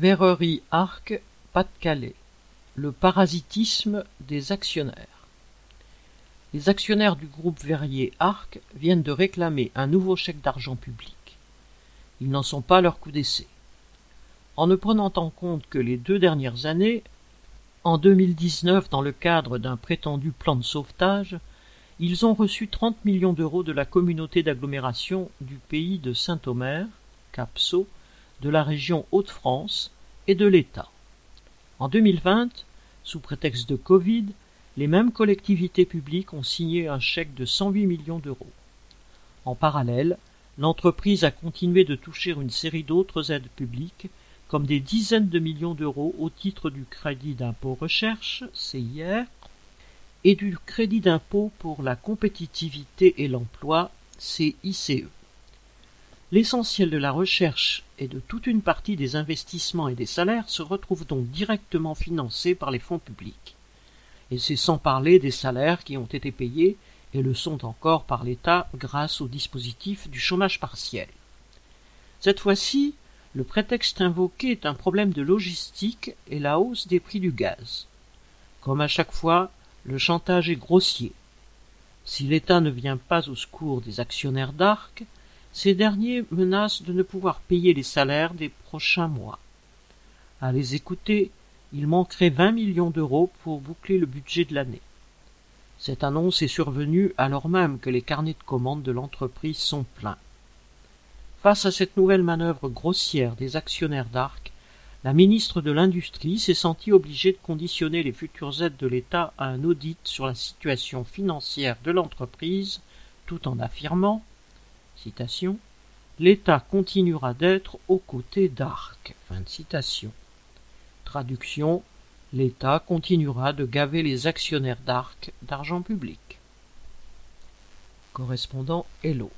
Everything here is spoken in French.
Verrerie Arc, Pas-de-Calais. Le parasitisme des actionnaires. Les actionnaires du groupe verrier Arc viennent de réclamer un nouveau chèque d'argent public. Ils n'en sont pas leur coup d'essai. En ne prenant en compte que les deux dernières années, en 2019 dans le cadre d'un prétendu plan de sauvetage, ils ont reçu 30 millions d'euros de la communauté d'agglomération du pays de Saint-Omer, Capso, de la région Hauts-de-France et de l'État. En 2020, sous prétexte de Covid, les mêmes collectivités publiques ont signé un chèque de 108 millions d'euros. En parallèle, l'entreprise a continué de toucher une série d'autres aides publiques, comme des dizaines de millions d'euros au titre du crédit d'impôt recherche, CIR, et du crédit d'impôt pour la compétitivité et l'emploi, CICE. L'essentiel de la recherche et de toute une partie des investissements et des salaires se retrouve donc directement financés par les fonds publics. Et c'est sans parler des salaires qui ont été payés et le sont encore par l'État grâce au dispositif du chômage partiel. Cette fois-ci, le prétexte invoqué est un problème de logistique et la hausse des prix du gaz. Comme à chaque fois, le chantage est grossier. Si l'État ne vient pas au secours des actionnaires d'Arc, ces derniers menacent de ne pouvoir payer les salaires des prochains mois. À les écouter, il manquerait vingt millions d'euros pour boucler le budget de l'année. Cette annonce est survenue alors même que les carnets de commandes de l'entreprise sont pleins. Face à cette nouvelle manœuvre grossière des actionnaires d'Arc, la ministre de l'Industrie s'est sentie obligée de conditionner les futures aides de l'État à un audit sur la situation financière de l'entreprise, tout en affirmant citation, L'État continuera d'être aux côtés d'Arc. Traduction L'État continuera de gaver les actionnaires d'Arc d'argent public. Correspondant Hello.